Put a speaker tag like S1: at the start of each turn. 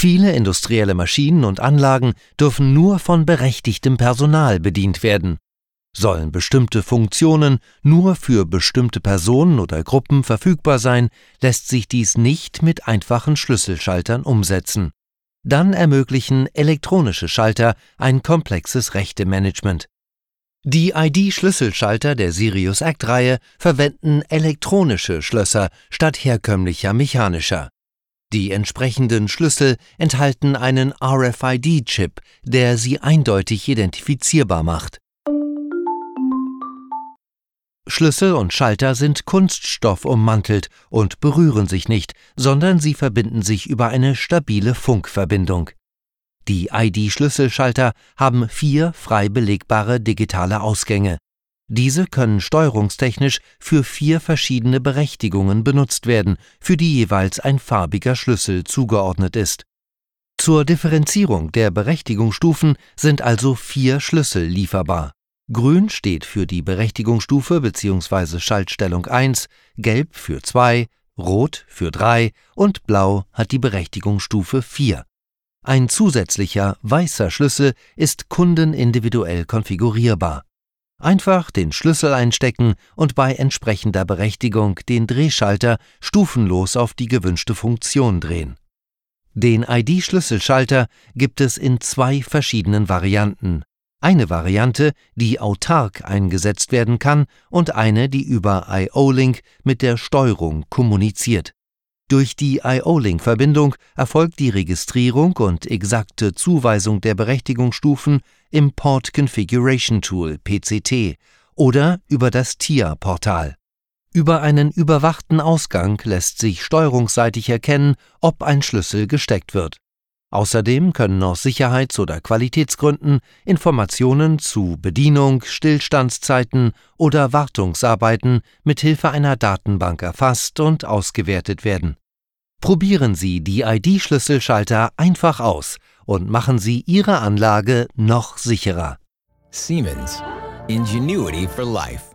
S1: Viele industrielle Maschinen und Anlagen dürfen nur von berechtigtem Personal bedient werden. Sollen bestimmte Funktionen nur für bestimmte Personen oder Gruppen verfügbar sein, lässt sich dies nicht mit einfachen Schlüsselschaltern umsetzen. Dann ermöglichen elektronische Schalter ein komplexes Rechtemanagement. Die ID-Schlüsselschalter der Sirius Act-Reihe verwenden elektronische Schlösser statt herkömmlicher mechanischer. Die entsprechenden Schlüssel enthalten einen RFID-Chip, der sie eindeutig identifizierbar macht. Schlüssel und Schalter sind Kunststoff ummantelt und berühren sich nicht, sondern sie verbinden sich über eine stabile Funkverbindung. Die ID-Schlüsselschalter haben vier frei belegbare digitale Ausgänge. Diese können steuerungstechnisch für vier verschiedene Berechtigungen benutzt werden, für die jeweils ein farbiger Schlüssel zugeordnet ist. Zur Differenzierung der Berechtigungsstufen sind also vier Schlüssel lieferbar Grün steht für die Berechtigungsstufe bzw. Schaltstellung 1, Gelb für 2, Rot für 3 und Blau hat die Berechtigungsstufe 4. Ein zusätzlicher weißer Schlüssel ist kundenindividuell konfigurierbar. Einfach den Schlüssel einstecken und bei entsprechender Berechtigung den Drehschalter stufenlos auf die gewünschte Funktion drehen. Den ID-Schlüsselschalter gibt es in zwei verschiedenen Varianten eine Variante, die autark eingesetzt werden kann und eine, die über IO-Link mit der Steuerung kommuniziert. Durch die IO-Link-Verbindung erfolgt die Registrierung und exakte Zuweisung der Berechtigungsstufen im Port Configuration Tool PCT oder über das TIA-Portal. Über einen überwachten Ausgang lässt sich steuerungsseitig erkennen, ob ein Schlüssel gesteckt wird Außerdem können aus Sicherheits- oder Qualitätsgründen Informationen zu Bedienung, Stillstandszeiten oder Wartungsarbeiten mit Hilfe einer Datenbank erfasst und ausgewertet werden. Probieren Sie die ID-Schlüsselschalter einfach aus und machen Sie Ihre Anlage noch sicherer.
S2: Siemens. Ingenuity for Life.